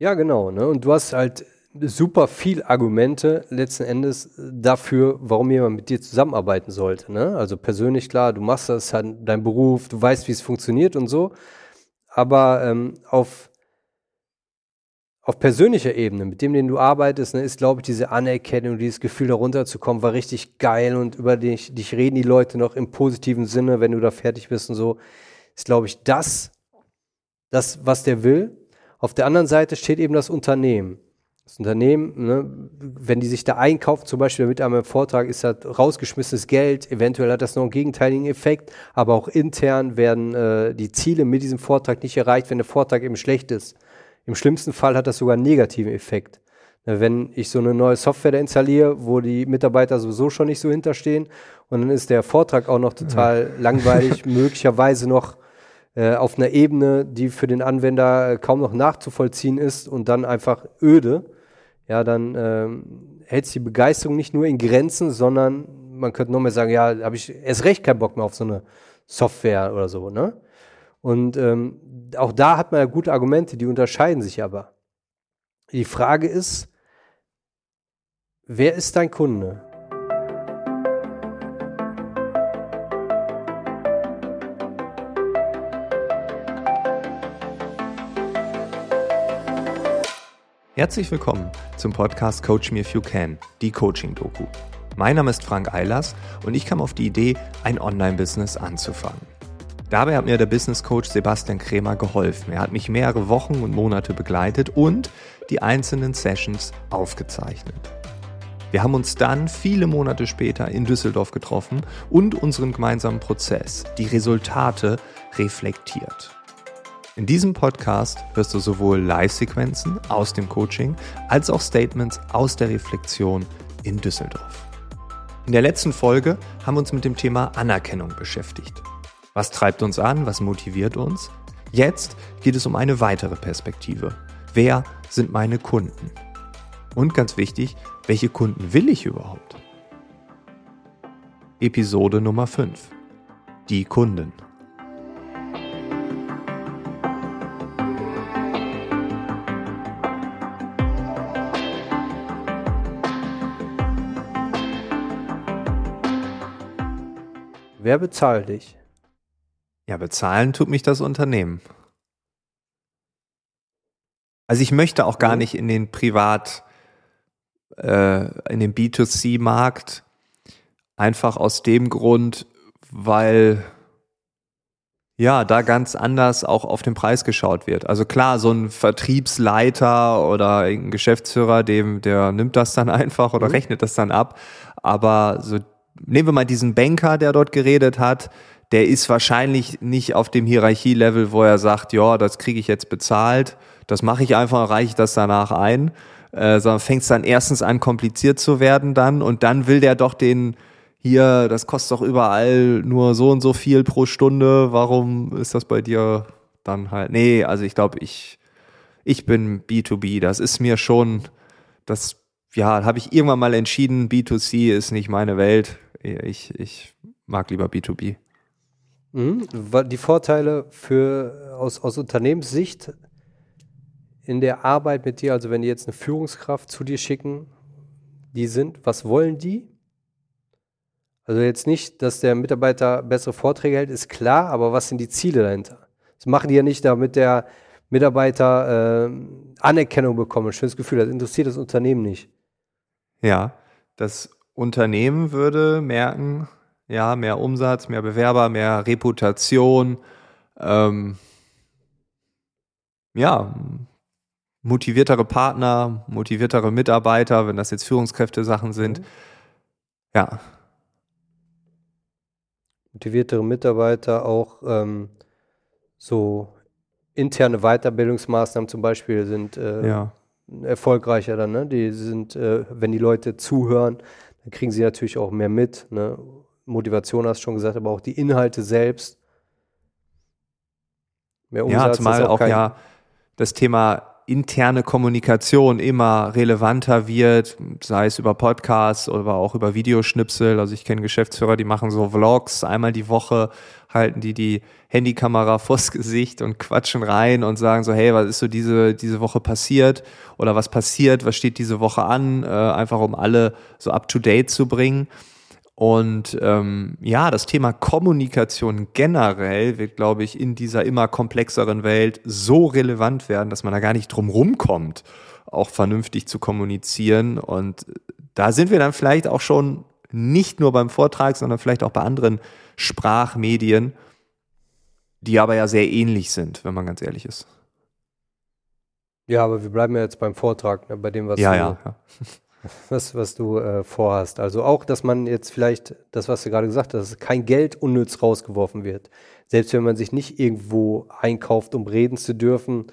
Ja, genau. Ne? Und du hast halt super viel Argumente letzten Endes dafür, warum jemand mit dir zusammenarbeiten sollte. Ne? Also persönlich klar, du machst das, halt dein Beruf, du weißt, wie es funktioniert und so. Aber ähm, auf, auf persönlicher Ebene, mit dem, den du arbeitest, ne, ist, glaube ich, diese Anerkennung, dieses Gefühl, da runterzukommen, war richtig geil und über dich, dich reden die Leute noch im positiven Sinne, wenn du da fertig bist und so. Ist, glaube ich, das, das, was der will. Auf der anderen Seite steht eben das Unternehmen. Das Unternehmen, ne, wenn die sich da einkaufen, zum Beispiel mit einem Vortrag, ist das rausgeschmissenes Geld, eventuell hat das noch einen gegenteiligen Effekt, aber auch intern werden äh, die Ziele mit diesem Vortrag nicht erreicht, wenn der Vortrag eben schlecht ist. Im schlimmsten Fall hat das sogar einen negativen Effekt. Ne, wenn ich so eine neue Software da installiere, wo die Mitarbeiter sowieso schon nicht so hinterstehen und dann ist der Vortrag auch noch total ja. langweilig, möglicherweise noch auf einer Ebene, die für den Anwender äh, kaum noch nachzuvollziehen ist und dann einfach öde, ja, dann ähm, hält sich die Begeisterung nicht nur in Grenzen, sondern man könnte noch mehr sagen, ja, habe ich erst recht keinen Bock mehr auf so eine Software oder so, ne? Und ähm, auch da hat man ja gute Argumente, die unterscheiden sich aber. Die Frage ist, wer ist dein Kunde? Herzlich willkommen zum Podcast Coach Me If You Can, die Coaching-Doku. Mein Name ist Frank Eilers und ich kam auf die Idee, ein Online-Business anzufangen. Dabei hat mir der Business Coach Sebastian Krämer geholfen. Er hat mich mehrere Wochen und Monate begleitet und die einzelnen Sessions aufgezeichnet. Wir haben uns dann viele Monate später in Düsseldorf getroffen und unseren gemeinsamen Prozess, die Resultate reflektiert. In diesem Podcast hörst du sowohl Live-Sequenzen aus dem Coaching als auch Statements aus der Reflexion in Düsseldorf. In der letzten Folge haben wir uns mit dem Thema Anerkennung beschäftigt. Was treibt uns an? Was motiviert uns? Jetzt geht es um eine weitere Perspektive. Wer sind meine Kunden? Und ganz wichtig, welche Kunden will ich überhaupt? Episode Nummer 5. Die Kunden. Wer bezahlt dich? Ja, bezahlen tut mich das Unternehmen. Also ich möchte auch gar nicht in den Privat, äh, in den B2C-Markt, einfach aus dem Grund, weil ja, da ganz anders auch auf den Preis geschaut wird. Also klar, so ein Vertriebsleiter oder ein Geschäftsführer, dem, der nimmt das dann einfach oder mhm. rechnet das dann ab. Aber so nehmen wir mal diesen Banker, der dort geredet hat, der ist wahrscheinlich nicht auf dem Hierarchielevel, wo er sagt, ja, das kriege ich jetzt bezahlt, das mache ich einfach, reiche ich das danach ein, äh, sondern fängt es dann erstens an, kompliziert zu werden dann. Und dann will der doch den hier, das kostet doch überall nur so und so viel pro Stunde, warum ist das bei dir dann halt, nee, also ich glaube, ich, ich bin B2B, das ist mir schon, das, ja, habe ich irgendwann mal entschieden, B2C ist nicht meine Welt, ich, ich mag lieber B2B. Mhm. Die Vorteile für, aus, aus Unternehmenssicht in der Arbeit mit dir, also wenn die jetzt eine Führungskraft zu dir schicken, die sind, was wollen die? Also jetzt nicht, dass der Mitarbeiter bessere Vorträge hält, ist klar, aber was sind die Ziele dahinter? Das machen die ja nicht, damit der Mitarbeiter äh, Anerkennung bekommt, ein schönes Gefühl, das interessiert das Unternehmen nicht. Ja, das Unternehmen würde merken, ja, mehr Umsatz, mehr Bewerber, mehr Reputation, ähm, ja, motiviertere Partner, motiviertere Mitarbeiter, wenn das jetzt Führungskräfte-Sachen sind. Mhm. Ja. Motiviertere Mitarbeiter, auch ähm, so interne Weiterbildungsmaßnahmen zum Beispiel sind äh, ja. Erfolgreicher dann. Ne? Die sind, äh, wenn die Leute zuhören, dann kriegen sie natürlich auch mehr mit. Ne? Motivation hast du schon gesagt, aber auch die Inhalte selbst. Mehr Umsatz ja, zumal auch, auch ja das Thema interne Kommunikation immer relevanter wird, sei es über Podcasts oder auch über Videoschnipsel. Also ich kenne Geschäftsführer, die machen so Vlogs einmal die Woche, halten die die Handykamera vors Gesicht und quatschen rein und sagen so, hey, was ist so diese, diese Woche passiert oder was passiert, was steht diese Woche an, äh, einfach um alle so up-to-date zu bringen. Und ähm, ja, das Thema Kommunikation generell wird, glaube ich, in dieser immer komplexeren Welt so relevant werden, dass man da gar nicht drum rumkommt, auch vernünftig zu kommunizieren. Und da sind wir dann vielleicht auch schon nicht nur beim Vortrag, sondern vielleicht auch bei anderen Sprachmedien, die aber ja sehr ähnlich sind, wenn man ganz ehrlich ist. Ja, aber wir bleiben ja jetzt beim Vortrag, ne, bei dem, was ja, du ja, ja was, was du äh, vorhast. Also auch, dass man jetzt vielleicht, das, was du gerade gesagt hast, dass kein Geld unnütz rausgeworfen wird. Selbst wenn man sich nicht irgendwo einkauft, um reden zu dürfen,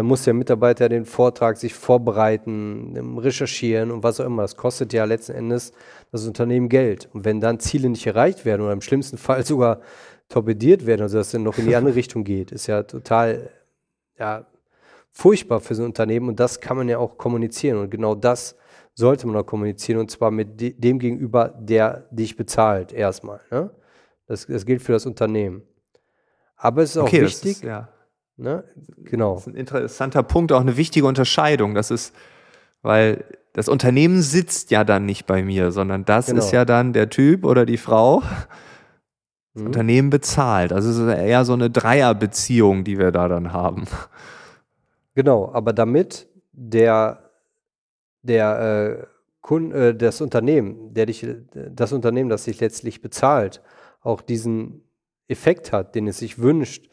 muss der Mitarbeiter den Vortrag sich vorbereiten, recherchieren und was auch immer. Das kostet ja letzten Endes das Unternehmen Geld. Und wenn dann Ziele nicht erreicht werden oder im schlimmsten Fall sogar torpediert werden, also dass es dann noch in die andere Richtung geht, ist ja total ja, furchtbar für so ein Unternehmen und das kann man ja auch kommunizieren. Und genau das sollte man auch kommunizieren und zwar mit de dem gegenüber, der dich bezahlt, erstmal. Ne? Das, das gilt für das Unternehmen. Aber es ist auch okay, wichtig. Ist, ja. Ne? Genau. Das ist ein interessanter Punkt, auch eine wichtige Unterscheidung. Das ist, weil das Unternehmen sitzt ja dann nicht bei mir, sondern das genau. ist ja dann der Typ oder die Frau. Das mhm. Unternehmen bezahlt. Also es ist eher so eine Dreierbeziehung, die wir da dann haben. Genau, aber damit der der äh, Kunde, äh, das Unternehmen, der dich, das Unternehmen, das dich letztlich bezahlt, auch diesen Effekt hat, den es sich wünscht,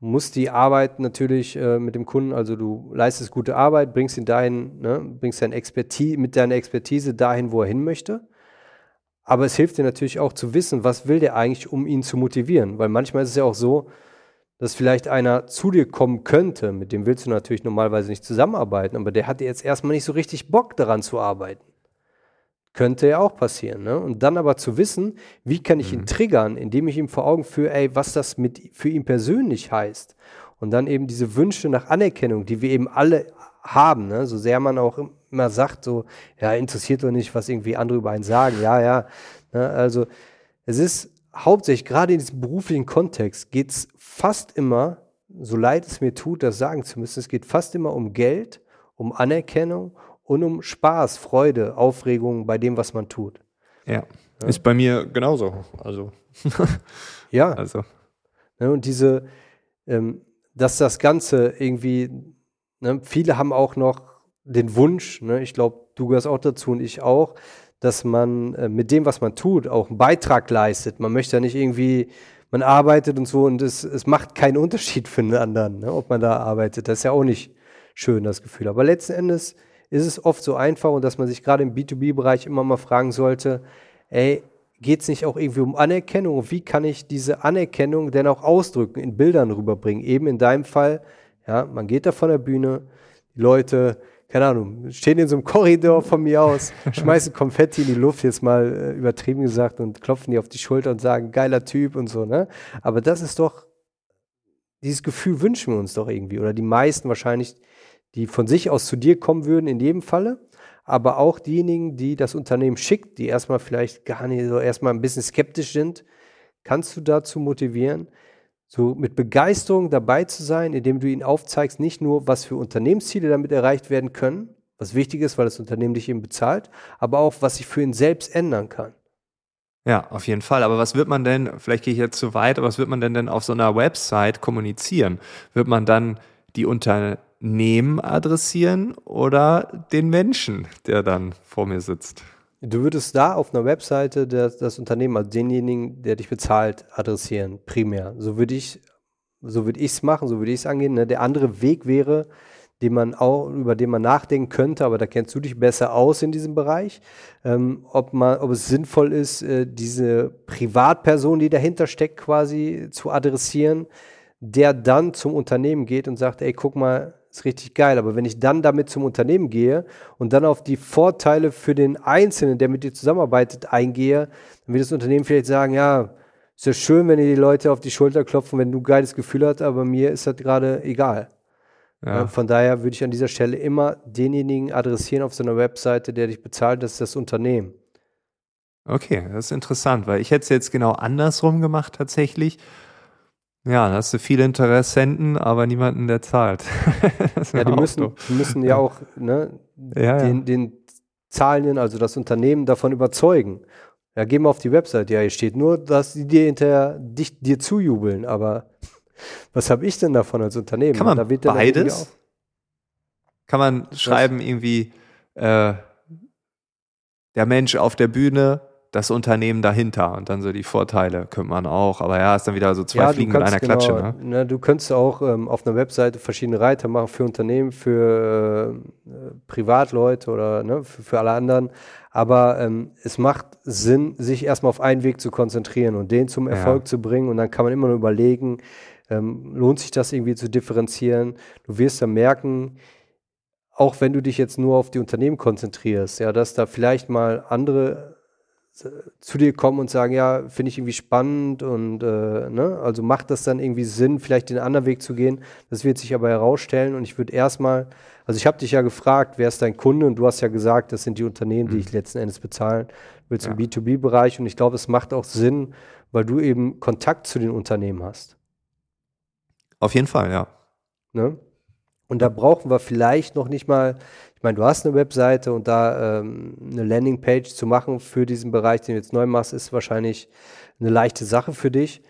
muss die Arbeit natürlich äh, mit dem Kunden, also du leistest gute Arbeit, bringst ihn dahin, ne, bringst deine Expertise, mit deiner Expertise dahin, wo er hin möchte. Aber es hilft dir natürlich auch zu wissen, was will der eigentlich, um ihn zu motivieren. Weil manchmal ist es ja auch so, dass vielleicht einer zu dir kommen könnte, mit dem willst du natürlich normalerweise nicht zusammenarbeiten, aber der hat jetzt erstmal nicht so richtig Bock daran zu arbeiten. Könnte ja auch passieren. Ne? Und dann aber zu wissen, wie kann ich ihn mhm. triggern, indem ich ihm vor Augen führe, ey, was das mit für ihn persönlich heißt. Und dann eben diese Wünsche nach Anerkennung, die wir eben alle haben, ne? so sehr man auch immer sagt, so, ja, interessiert doch nicht, was irgendwie andere über einen sagen. Ja, ja. Ne? Also es ist hauptsächlich, gerade in diesem beruflichen Kontext, geht es fast immer, so leid es mir tut, das sagen zu müssen, es geht fast immer um Geld, um Anerkennung und um Spaß, Freude, Aufregung bei dem, was man tut. Ja, ja. ist bei mir genauso. Also. ja. Also. Ne, und diese, ähm, dass das Ganze irgendwie, ne, viele haben auch noch den Wunsch, ne, ich glaube, du gehörst auch dazu und ich auch, dass man äh, mit dem, was man tut, auch einen Beitrag leistet. Man möchte ja nicht irgendwie, man arbeitet und so und es, es macht keinen Unterschied für den anderen, ne, ob man da arbeitet. Das ist ja auch nicht schön, das Gefühl. Aber letzten Endes ist es oft so einfach und dass man sich gerade im B2B-Bereich immer mal fragen sollte, ey, geht es nicht auch irgendwie um Anerkennung? Und wie kann ich diese Anerkennung denn auch ausdrücken, in Bildern rüberbringen? Eben in deinem Fall, ja, man geht da von der Bühne, die Leute keine Ahnung, stehen in so einem Korridor von mir aus, schmeißen Konfetti in die Luft, jetzt mal äh, übertrieben gesagt, und klopfen die auf die Schulter und sagen, geiler Typ und so, ne? Aber das ist doch, dieses Gefühl wünschen wir uns doch irgendwie. Oder die meisten wahrscheinlich, die von sich aus zu dir kommen würden, in jedem Falle. Aber auch diejenigen, die das Unternehmen schickt, die erstmal vielleicht gar nicht so erstmal ein bisschen skeptisch sind, kannst du dazu motivieren, so mit Begeisterung dabei zu sein, indem du ihnen aufzeigst, nicht nur, was für Unternehmensziele damit erreicht werden können, was wichtig ist, weil das Unternehmen dich eben bezahlt, aber auch, was sich für ihn selbst ändern kann. Ja, auf jeden Fall. Aber was wird man denn, vielleicht gehe ich jetzt zu weit, aber was wird man denn denn auf so einer Website kommunizieren? Wird man dann die Unternehmen adressieren oder den Menschen, der dann vor mir sitzt? Du würdest da auf einer Webseite das, das Unternehmen, also denjenigen, der dich bezahlt, adressieren, primär. So würde ich so würde es machen, so würde ich es angehen. Ne? Der andere Weg wäre, den man auch, über den man nachdenken könnte, aber da kennst du dich besser aus in diesem Bereich, ähm, ob, man, ob es sinnvoll ist, äh, diese Privatperson, die dahinter steckt, quasi zu adressieren, der dann zum Unternehmen geht und sagt, ey, guck mal, ist richtig geil. Aber wenn ich dann damit zum Unternehmen gehe und dann auf die Vorteile für den Einzelnen, der mit dir zusammenarbeitet, eingehe, dann wird das Unternehmen vielleicht sagen, ja, ist ja schön, wenn ihr die Leute auf die Schulter klopfen, wenn du ein geiles Gefühl hast, aber mir ist das gerade egal. Ja. Von daher würde ich an dieser Stelle immer denjenigen adressieren auf so einer Webseite, der dich bezahlt, das ist das Unternehmen. Okay, das ist interessant, weil ich hätte es jetzt genau andersrum gemacht tatsächlich. Ja, da hast du viele Interessenten, aber niemanden, der zahlt. ja, die müssen, die müssen ja auch ne, ja, den, ja. den Zahlenden, also das Unternehmen, davon überzeugen. Ja, geh mal auf die Website. Ja, hier steht nur, dass die dir hinterher dich, dir zujubeln, aber was habe ich denn davon als Unternehmen? Kann man da beides? Kann man schreiben irgendwie äh, der Mensch auf der Bühne das Unternehmen dahinter und dann so die Vorteile könnte man auch. Aber ja, ist dann wieder so zwei ja, Fliegen mit einer genau, Klatsche. Ne? Ne, du könntest auch ähm, auf einer Webseite verschiedene Reiter machen für Unternehmen, für äh, Privatleute oder ne, für, für, alle anderen. Aber ähm, es macht Sinn, sich erstmal auf einen Weg zu konzentrieren und den zum Erfolg ja. zu bringen. Und dann kann man immer nur überlegen, ähm, lohnt sich das irgendwie zu differenzieren. Du wirst dann merken, auch wenn du dich jetzt nur auf die Unternehmen konzentrierst, ja, dass da vielleicht mal andere zu dir kommen und sagen, ja, finde ich irgendwie spannend und äh, ne, also macht das dann irgendwie Sinn, vielleicht den anderen Weg zu gehen. Das wird sich aber herausstellen und ich würde erstmal, also ich habe dich ja gefragt, wer ist dein Kunde und du hast ja gesagt, das sind die Unternehmen, die mhm. ich letzten Endes bezahlen willst ja. im B2B-Bereich und ich glaube, es macht auch Sinn, weil du eben Kontakt zu den Unternehmen hast. Auf jeden Fall, ja. Ne? Und da brauchen wir vielleicht noch nicht mal ich meine, du hast eine Webseite und da ähm, eine Landingpage zu machen für diesen Bereich, den du jetzt neu machst, ist wahrscheinlich eine leichte Sache für dich.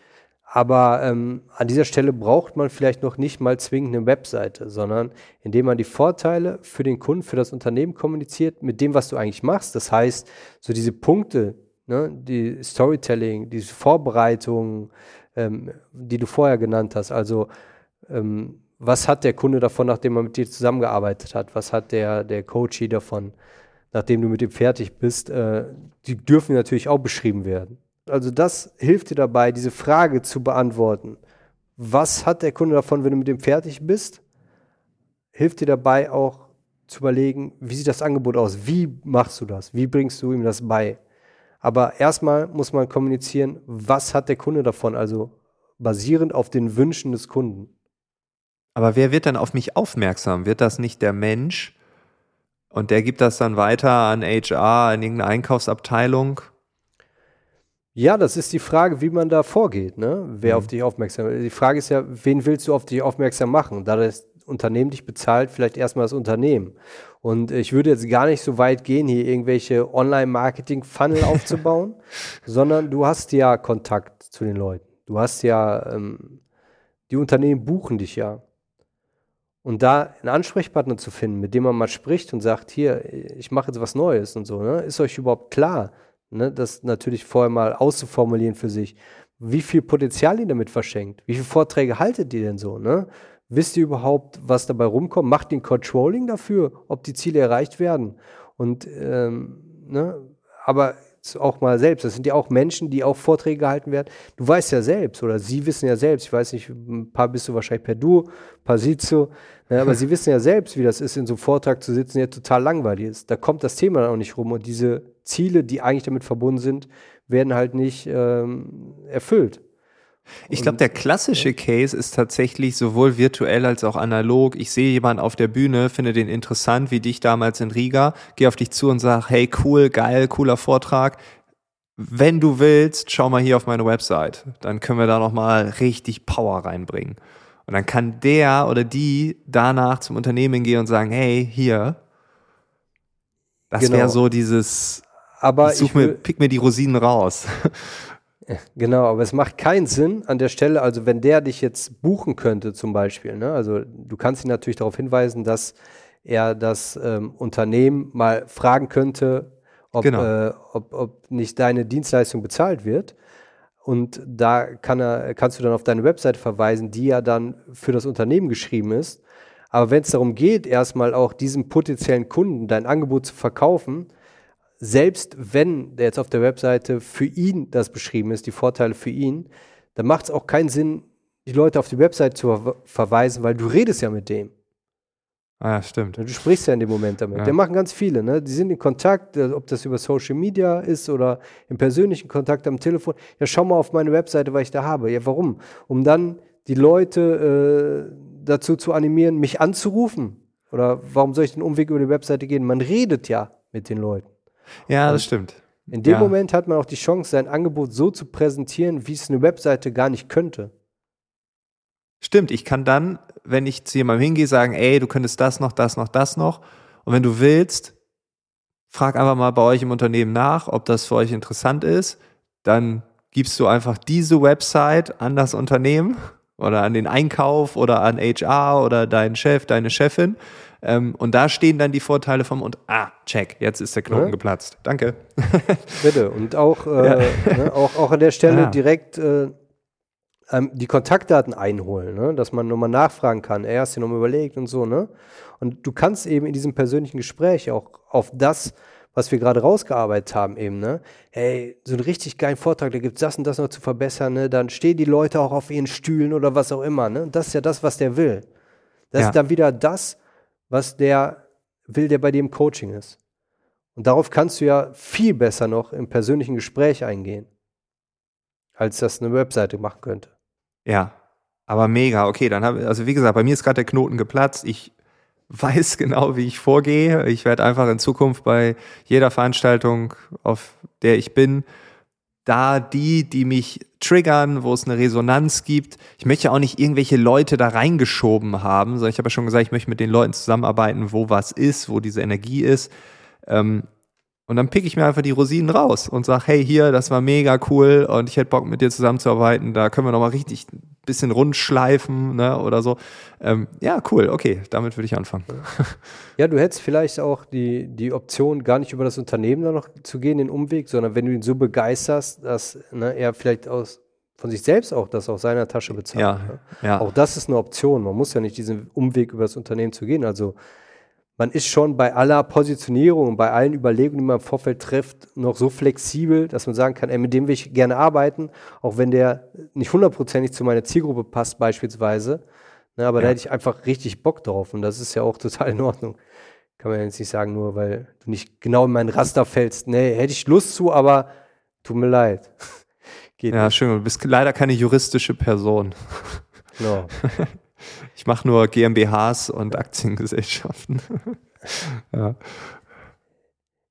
Aber ähm, an dieser Stelle braucht man vielleicht noch nicht mal zwingend eine Webseite, sondern indem man die Vorteile für den Kunden, für das Unternehmen kommuniziert mit dem, was du eigentlich machst. Das heißt, so diese Punkte, ne, die Storytelling, diese Vorbereitung, ähm, die du vorher genannt hast, also ähm, was hat der Kunde davon, nachdem er mit dir zusammengearbeitet hat? Was hat der, der Coachie davon, nachdem du mit ihm fertig bist? Äh, die dürfen natürlich auch beschrieben werden. Also das hilft dir dabei, diese Frage zu beantworten. Was hat der Kunde davon, wenn du mit ihm fertig bist? Hilft dir dabei auch zu überlegen, wie sieht das Angebot aus? Wie machst du das? Wie bringst du ihm das bei? Aber erstmal muss man kommunizieren, was hat der Kunde davon? Also basierend auf den Wünschen des Kunden. Aber wer wird dann auf mich aufmerksam? Wird das nicht der Mensch? Und der gibt das dann weiter an HR, in irgendeine Einkaufsabteilung? Ja, das ist die Frage, wie man da vorgeht, ne? Wer mhm. auf dich aufmerksam ist. Die Frage ist ja, wen willst du auf dich aufmerksam machen? Da das Unternehmen dich bezahlt, vielleicht erstmal das Unternehmen. Und ich würde jetzt gar nicht so weit gehen, hier irgendwelche Online-Marketing-Funnel aufzubauen, sondern du hast ja Kontakt zu den Leuten. Du hast ja, ähm, die Unternehmen buchen dich ja. Und da einen Ansprechpartner zu finden, mit dem man mal spricht und sagt, hier, ich mache jetzt was Neues und so, ne? ist euch überhaupt klar, ne? das natürlich vorher mal auszuformulieren für sich, wie viel Potenzial ihr damit verschenkt, wie viele Vorträge haltet ihr denn so, ne? Wisst ihr überhaupt, was dabei rumkommt? Macht den Controlling dafür, ob die Ziele erreicht werden? Und ähm, ne? aber auch mal selbst. Das sind ja auch Menschen, die auch Vorträge gehalten werden. Du weißt ja selbst, oder sie wissen ja selbst, ich weiß nicht, ein paar bist du wahrscheinlich per Du, ein paar Sitzo, ja, aber sie wissen ja selbst, wie das ist, in so einem Vortrag zu sitzen, der total langweilig ist. Da kommt das Thema dann auch nicht rum und diese Ziele, die eigentlich damit verbunden sind, werden halt nicht ähm, erfüllt. Ich glaube, der klassische Case ist tatsächlich sowohl virtuell als auch analog. Ich sehe jemanden auf der Bühne, finde den interessant, wie dich damals in Riga, gehe auf dich zu und sage, hey, cool, geil, cooler Vortrag. Wenn du willst, schau mal hier auf meine Website. Dann können wir da nochmal richtig Power reinbringen. Und dann kann der oder die danach zum Unternehmen gehen und sagen, hey, hier. Das genau. wäre so dieses, aber ich such mir, pick mir die Rosinen raus. Genau, aber es macht keinen Sinn an der Stelle, also wenn der dich jetzt buchen könnte zum Beispiel, ne? also du kannst ihn natürlich darauf hinweisen, dass er das ähm, Unternehmen mal fragen könnte, ob, genau. äh, ob, ob nicht deine Dienstleistung bezahlt wird. Und da kann er, kannst du dann auf deine Website verweisen, die ja dann für das Unternehmen geschrieben ist. Aber wenn es darum geht, erstmal auch diesem potenziellen Kunden dein Angebot zu verkaufen, selbst wenn der jetzt auf der Webseite für ihn das beschrieben ist, die Vorteile für ihn, dann macht es auch keinen Sinn, die Leute auf die Webseite zu ver verweisen, weil du redest ja mit dem. Ah, ja, stimmt. Du sprichst ja in dem Moment damit. Ja. Der machen ganz viele, ne? Die sind in Kontakt, äh, ob das über Social Media ist oder im persönlichen Kontakt am Telefon. Ja, schau mal auf meine Webseite, was ich da habe. Ja, warum? Um dann die Leute äh, dazu zu animieren, mich anzurufen? Oder warum soll ich den Umweg über die Webseite gehen? Man redet ja mit den Leuten. Ja, das stimmt. In dem ja. Moment hat man auch die Chance, sein Angebot so zu präsentieren, wie es eine Webseite gar nicht könnte. Stimmt, ich kann dann, wenn ich zu jemandem hingehe, sagen, ey, du könntest das noch, das noch, das noch. Und wenn du willst, frag einfach mal bei euch im Unternehmen nach, ob das für euch interessant ist. Dann gibst du einfach diese Website an das Unternehmen oder an den Einkauf oder an HR oder deinen Chef, deine Chefin. Ähm, und da stehen dann die Vorteile vom und ah, check, jetzt ist der Knoten ja. geplatzt. Danke. Bitte. Und auch, äh, ja. ne, auch, auch an der Stelle ja. direkt äh, ähm, die Kontaktdaten einholen, ne? dass man nochmal nachfragen kann, er hast dir nochmal überlegt und so, ne? Und du kannst eben in diesem persönlichen Gespräch auch auf das, was wir gerade rausgearbeitet haben, eben, ne? Hey, so einen richtig geilen Vortrag, da gibt es das und das noch zu verbessern, ne? Dann stehen die Leute auch auf ihren Stühlen oder was auch immer, ne? Und das ist ja das, was der will. Das ja. ist dann wieder das, was der will, der bei dir im Coaching ist. Und darauf kannst du ja viel besser noch im persönlichen Gespräch eingehen, als das eine Webseite machen könnte. Ja, aber mega. Okay, dann habe also wie gesagt, bei mir ist gerade der Knoten geplatzt. Ich weiß genau, wie ich vorgehe. Ich werde einfach in Zukunft bei jeder Veranstaltung, auf der ich bin, da die, die mich triggern, wo es eine Resonanz gibt. Ich möchte auch nicht irgendwelche Leute da reingeschoben haben, sondern ich habe ja schon gesagt, ich möchte mit den Leuten zusammenarbeiten, wo was ist, wo diese Energie ist. Ähm, und dann pick ich mir einfach die Rosinen raus und sage, hey, hier, das war mega cool und ich hätte Bock mit dir zusammenzuarbeiten. Da können wir nochmal richtig ein bisschen rund schleifen ne, oder so. Ähm, ja, cool, okay, damit würde ich anfangen. Ja, du hättest vielleicht auch die, die Option, gar nicht über das Unternehmen dann noch zu gehen, den Umweg, sondern wenn du ihn so begeisterst, dass ne, er vielleicht aus von sich selbst auch das aus seiner Tasche bezahlt. Ja, ne? ja. Auch das ist eine Option. Man muss ja nicht diesen Umweg über das Unternehmen zu gehen. Also man ist schon bei aller Positionierung bei allen Überlegungen, die man im Vorfeld trifft, noch so flexibel, dass man sagen kann, ey, mit dem will ich gerne arbeiten, auch wenn der nicht hundertprozentig zu meiner Zielgruppe passt beispielsweise. Ne, aber ja. da hätte ich einfach richtig Bock drauf und das ist ja auch total in Ordnung. Kann man ja jetzt nicht sagen, nur weil du nicht genau in meinen Raster fällst. Nee, hätte ich Lust zu, aber tut mir leid. Geht ja, nicht. schön. Du bist leider keine juristische Person. Genau. Ich mache nur GmbHs und Aktiengesellschaften. ja.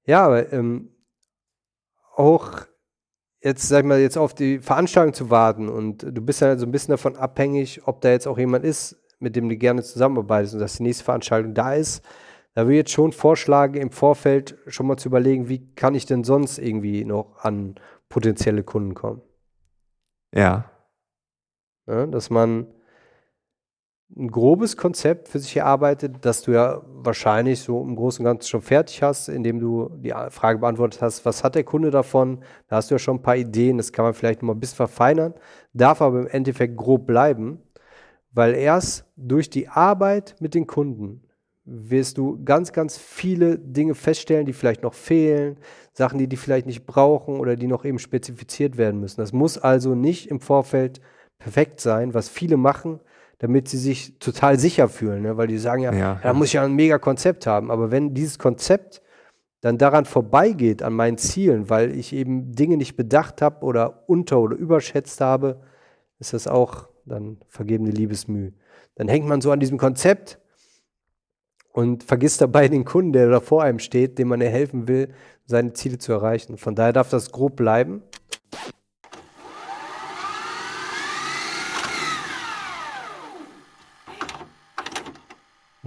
ja, aber ähm, auch jetzt, sag ich mal, jetzt auf die Veranstaltung zu warten und du bist ja so ein bisschen davon abhängig, ob da jetzt auch jemand ist, mit dem du gerne zusammenarbeitest und dass die nächste Veranstaltung da ist. Da würde ich jetzt schon vorschlagen, im Vorfeld schon mal zu überlegen, wie kann ich denn sonst irgendwie noch an potenzielle Kunden kommen. Ja. ja dass man ein grobes Konzept für sich erarbeitet, das du ja wahrscheinlich so im Großen und Ganzen schon fertig hast, indem du die Frage beantwortet hast, was hat der Kunde davon? Da hast du ja schon ein paar Ideen, das kann man vielleicht noch mal ein bisschen verfeinern, darf aber im Endeffekt grob bleiben, weil erst durch die Arbeit mit den Kunden wirst du ganz, ganz viele Dinge feststellen, die vielleicht noch fehlen, Sachen, die die vielleicht nicht brauchen oder die noch eben spezifiziert werden müssen. Das muss also nicht im Vorfeld perfekt sein, was viele machen, damit sie sich total sicher fühlen, ne? weil die sagen ja, ja, da muss ich ja ein mega Konzept haben. Aber wenn dieses Konzept dann daran vorbeigeht, an meinen Zielen, weil ich eben Dinge nicht bedacht habe oder unter- oder überschätzt habe, ist das auch dann vergebene Liebesmüh. Dann hängt man so an diesem Konzept und vergisst dabei den Kunden, der da vor einem steht, dem man ja helfen will, seine Ziele zu erreichen. Von daher darf das grob bleiben.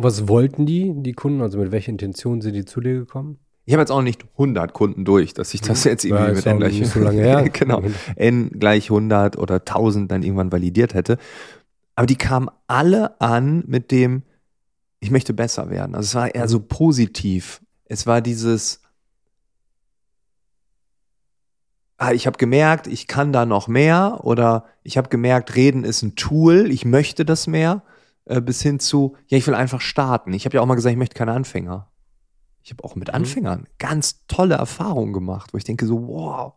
Was wollten die, die Kunden? Also mit welcher Intention sind die zu dir gekommen? Ich habe jetzt auch nicht 100 Kunden durch, dass ich das jetzt irgendwie ja, mit N gleich, so lange her. genau, N gleich 100 oder 1000 dann irgendwann validiert hätte. Aber die kamen alle an mit dem, ich möchte besser werden. Also es war eher so positiv. Es war dieses, ah, ich habe gemerkt, ich kann da noch mehr oder ich habe gemerkt, Reden ist ein Tool, ich möchte das mehr. Äh, bis hin zu, ja, ich will einfach starten. Ich habe ja auch mal gesagt, ich möchte keine Anfänger. Ich habe auch mit mhm. Anfängern ganz tolle Erfahrungen gemacht, wo ich denke so, wow,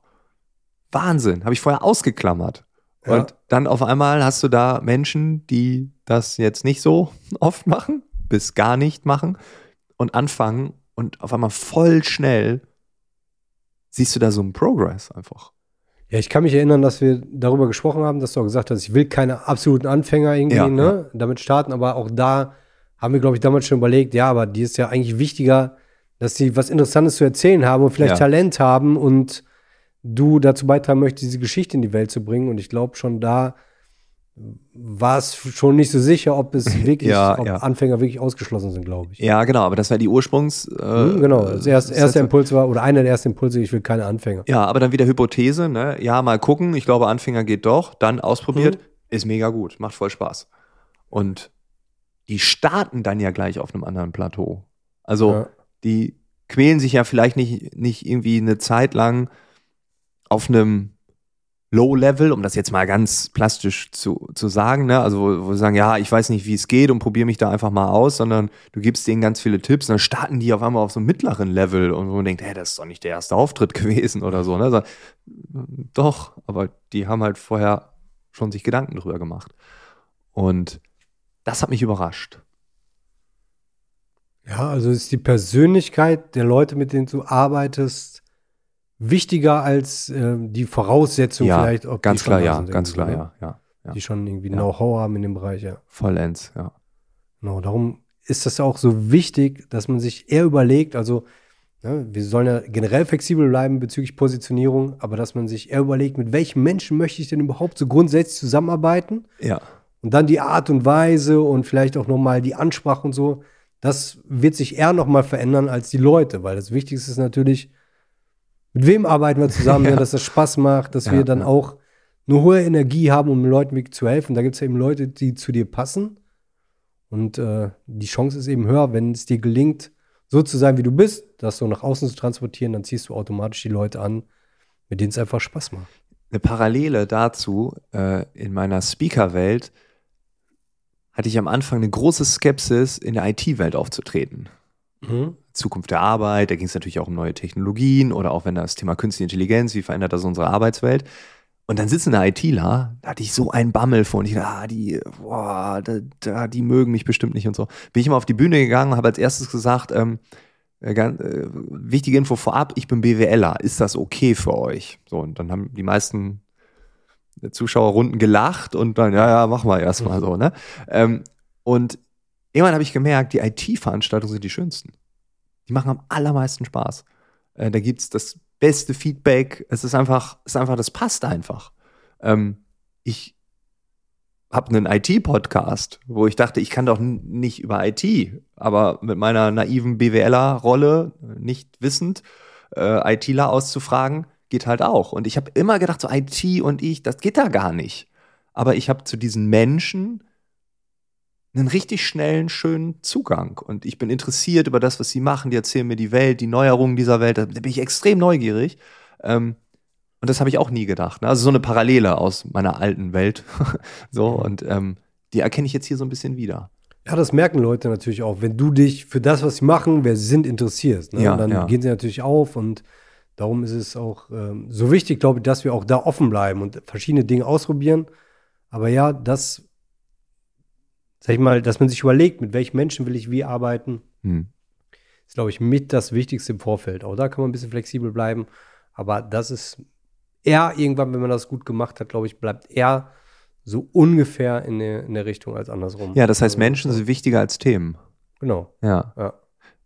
Wahnsinn, habe ich vorher ausgeklammert. Ja. Und dann auf einmal hast du da Menschen, die das jetzt nicht so oft machen, bis gar nicht machen und anfangen und auf einmal voll schnell siehst du da so einen Progress einfach. Ja, ich kann mich erinnern, dass wir darüber gesprochen haben, dass du auch gesagt hast, ich will keine absoluten Anfänger irgendwie Ja, ne, damit starten, aber auch da haben wir, glaube ich, damals schon überlegt, ja, aber die ist ja eigentlich wichtiger, dass die was Interessantes zu erzählen haben und vielleicht Ja. Talent haben und du dazu beitragen möchtest, diese Geschichte in die Welt zu bringen. Und ich glaube, schon da war es schon nicht so sicher, ob es wirklich, Ja, ob ja. Anfänger wirklich ausgeschlossen sind, glaube ich. Ja, genau, aber das war die Ursprungs. Äh, Hm, genau, das erste, erste Impuls war, oder einer der ersten Impulse, ich will keine Anfänger. Ja, aber dann wieder Hypothese, ne? Ja, mal gucken. Ich glaube, Anfänger geht doch. Dann ausprobiert. Mhm. Ist mega gut. Macht voll Spaß. Und die starten dann ja gleich auf einem anderen Plateau. Also, Ja. die quälen sich ja vielleicht nicht, nicht irgendwie eine Zeit lang auf einem Low-Level, um das jetzt mal ganz plastisch zu, zu sagen, ne? Also, wo, sie sagen, ja, ich weiß nicht, wie es geht und probiere mich da einfach mal aus, sondern du gibst denen ganz viele Tipps und dann starten die auf einmal auf so einem mittleren Level und man denkt, hey, das ist doch nicht der erste Auftritt gewesen oder so, ne? So, doch, aber die haben halt vorher schon sich Gedanken drüber gemacht. Und das hat mich überrascht. Ja, also ist die Persönlichkeit der Leute, mit denen du arbeitest, wichtiger als ähm, die Voraussetzung ja, vielleicht, ob ganz die klar, ja, ganz klar, ja, ja, ja. Die schon irgendwie Ja. Know-how haben in dem Bereich, ja. Vollends, ja. Genau, darum ist das auch so wichtig, dass man sich eher überlegt, also ne, wir sollen ja generell flexibel bleiben bezüglich Positionierung, aber dass man sich eher überlegt, mit welchen Menschen möchte ich denn überhaupt so grundsätzlich zusammenarbeiten Ja, und dann die Art und Weise und vielleicht auch nochmal die Ansprache und so, das wird sich eher nochmal verändern als die Leute, weil das Wichtigste ist natürlich, mit wem arbeiten wir zusammen, Ja. ne, dass das Spaß macht, dass wir dann auch eine hohe Energie haben, um Leuten zu helfen. Da gibt es ja eben Leute, die zu dir passen. Und äh, die Chance ist eben höher, wenn es dir gelingt, so zu sein, wie du bist, das so nach außen zu transportieren, dann ziehst du automatisch die Leute an, mit denen es einfach Spaß macht. eine Parallele dazu, äh, in meiner Speaker-Welt hatte ich am Anfang eine große Skepsis, in der IT-Welt aufzutreten. Zukunft der Arbeit, da ging es natürlich auch um neue Technologien oder auch wenn das Thema Künstliche Intelligenz, wie verändert das unsere Arbeitswelt? Und dann sitzen da ITler, da hatte ich so einen Bammel vor und ich dachte, ah, die, boah, da, da, die mögen mich bestimmt nicht und so. Bin ich mal auf die Bühne gegangen und habe als erstes gesagt, ähm, äh, ganz, äh, wichtige Info vorab, ich bin BWLer, ist das okay für euch? So, und dann haben die meisten Zuschauerrunden gelacht und dann, ja, ja, machen wir erstmal so, ne? Ähm, und irgendwann habe ich gemerkt, die IT-Veranstaltungen sind die schönsten. Die machen am allermeisten Spaß. Äh, da gibt's das beste Feedback. Es ist einfach, es ist einfach, das passt einfach. Ähm, ich habe einen IT-Podcast, wo ich dachte, ich kann doch nicht über IT, aber mit meiner naiven BWLer-Rolle, nicht wissend, äh, ITler auszufragen, geht halt auch. Und ich habe immer gedacht, so IT und ich, das geht da gar nicht. Aber ich habe zu diesen Menschen einen richtig schnellen, schönen Zugang. Und ich bin interessiert über das, was sie machen. Die erzählen mir die Welt, die Neuerungen dieser Welt. Da bin ich extrem neugierig. Ähm, und das habe ich auch nie gedacht. Ne? Also so eine Parallele aus meiner alten Welt. so, und ähm, die erkenne ich jetzt hier so ein bisschen wieder. Ja, das merken Leute natürlich auch. Wenn du dich für das, was sie machen, wer sie sind, interessierst, ne? Ja, dann ja. gehen sie natürlich auf und darum ist es auch ähm, so wichtig, glaube ich, dass wir auch da offen bleiben und verschiedene Dinge ausprobieren. Aber ja, das, sag ich mal, dass man sich überlegt, mit welchen Menschen will ich wie arbeiten, Hm. ist, glaube ich, mit das Wichtigste im Vorfeld. Auch da kann man ein bisschen flexibel bleiben. Aber das ist eher irgendwann, wenn man das gut gemacht hat, glaube ich, bleibt eher so ungefähr in der, in der Richtung als andersrum. Ja, das heißt, Also, Menschen sind wichtiger als Themen. Genau. Ja. Ja.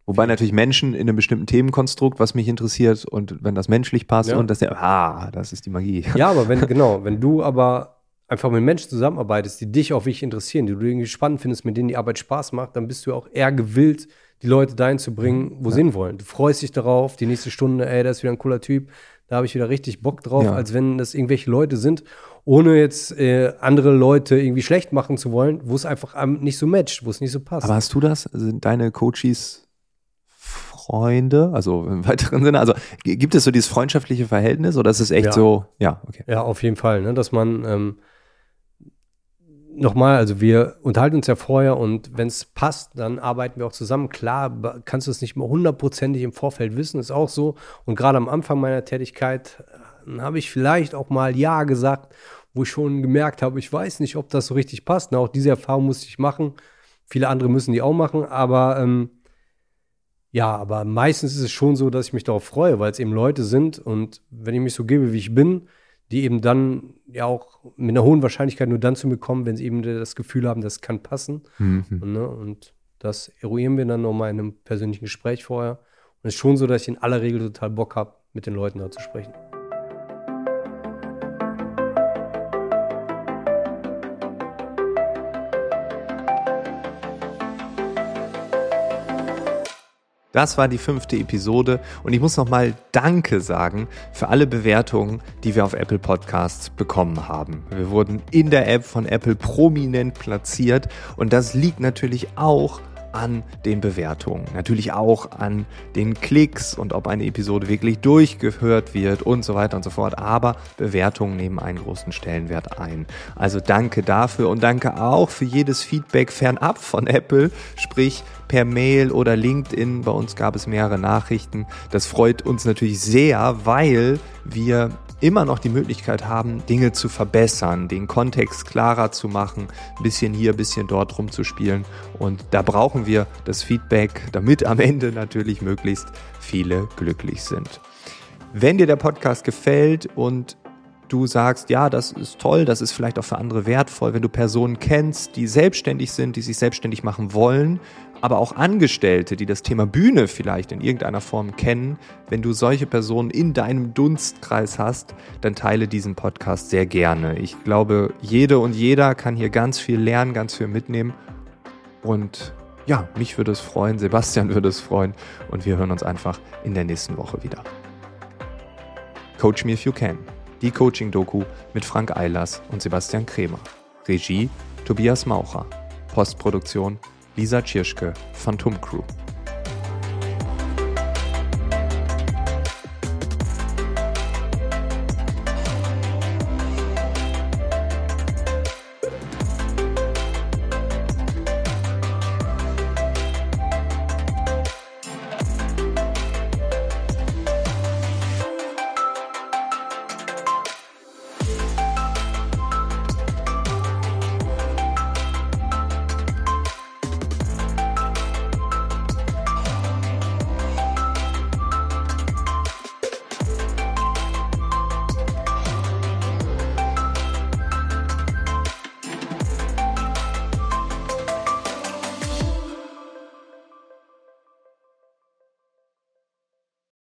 Wobei natürlich Menschen in einem bestimmten Themenkonstrukt, was mich interessiert, und wenn das menschlich passt Ja. und das, ah, das ist die Magie. Ja, aber wenn, genau, wenn du aber einfach mit Menschen zusammenarbeitest, die dich auch wirklich interessieren, die du irgendwie spannend findest, mit denen die Arbeit Spaß macht, dann bist du auch eher gewillt, die Leute dahin zu bringen, wo sie hinwollen. Du freust dich darauf, die nächste Stunde, ey, da ist wieder ein cooler Typ, da habe ich wieder richtig Bock drauf, Ja. als wenn das irgendwelche Leute sind, ohne jetzt äh, andere Leute irgendwie schlecht machen zu wollen, wo es einfach nicht so matcht, wo es nicht so passt. Aber hast du das? Sind deine Coaches Freunde? Also im weiteren Sinne? Also gibt es so dieses freundschaftliche Verhältnis oder ist es echt Ja. so? Ja, okay. Ja, auf jeden Fall, ne? dass man ähm, nochmal, also wir unterhalten uns ja vorher und wenn es passt, dann arbeiten wir auch zusammen. Klar, kannst du es nicht mehr hundertprozentig im Vorfeld wissen, ist auch so. Und gerade am Anfang meiner Tätigkeit äh, habe ich vielleicht auch mal Ja gesagt, wo ich schon gemerkt habe, ich weiß nicht, ob das so richtig passt. Na, auch diese Erfahrung musste ich machen. Viele andere müssen die auch machen, aber ähm, ja, aber meistens ist es schon so, dass ich mich darauf freue, weil es eben Leute sind und wenn ich mich so gebe, wie ich bin, die eben dann ja auch mit einer hohen Wahrscheinlichkeit nur dann zu mir kommen, wenn sie eben das Gefühl haben, das kann passen. Mhm. Und, ne, und das eruieren wir dann nochmal in einem persönlichen Gespräch vorher. Und es ist schon so, dass ich in aller Regel total Bock habe, mit den Leuten da zu sprechen. Das war die fünfte Episode und ich muss nochmal Danke sagen für alle Bewertungen, die wir auf Apple Podcasts bekommen haben. Wir wurden in der App von Apple prominent platziert und das liegt natürlich auch an den Bewertungen, natürlich auch an den Klicks und ob eine Episode wirklich durchgehört wird und so weiter und so fort. Aber Bewertungen nehmen einen großen Stellenwert ein. Also danke dafür und danke auch für jedes Feedback fernab von Apple, sprich per Mail oder LinkedIn. Bei uns gab es mehrere Nachrichten. Das freut uns natürlich sehr, weil wir immer noch die Möglichkeit haben, Dinge zu verbessern, den Kontext klarer zu machen, ein bisschen hier, ein bisschen dort rumzuspielen. Und da brauchen wir das Feedback, damit am Ende natürlich möglichst viele glücklich sind. Wenn dir der Podcast gefällt und du sagst, ja, das ist toll, das ist vielleicht auch für andere wertvoll, wenn du Personen kennst, die selbstständig sind, die sich selbstständig machen wollen, aber auch Angestellte, die das Thema Bühne vielleicht in irgendeiner Form kennen, wenn du solche Personen in deinem Dunstkreis hast, dann teile diesen Podcast sehr gerne. Ich glaube, jede und jeder kann hier ganz viel lernen, ganz viel mitnehmen. Und ja, mich würde es freuen, Sebastian würde es freuen und wir hören uns einfach in der nächsten Woche wieder. Coach Me If You Can, die Coaching-Doku mit Frank Eilers und Sebastian Kremer. Regie Tobias Maucher. Postproduktion Lisa Tschirschke, Phantom Crew.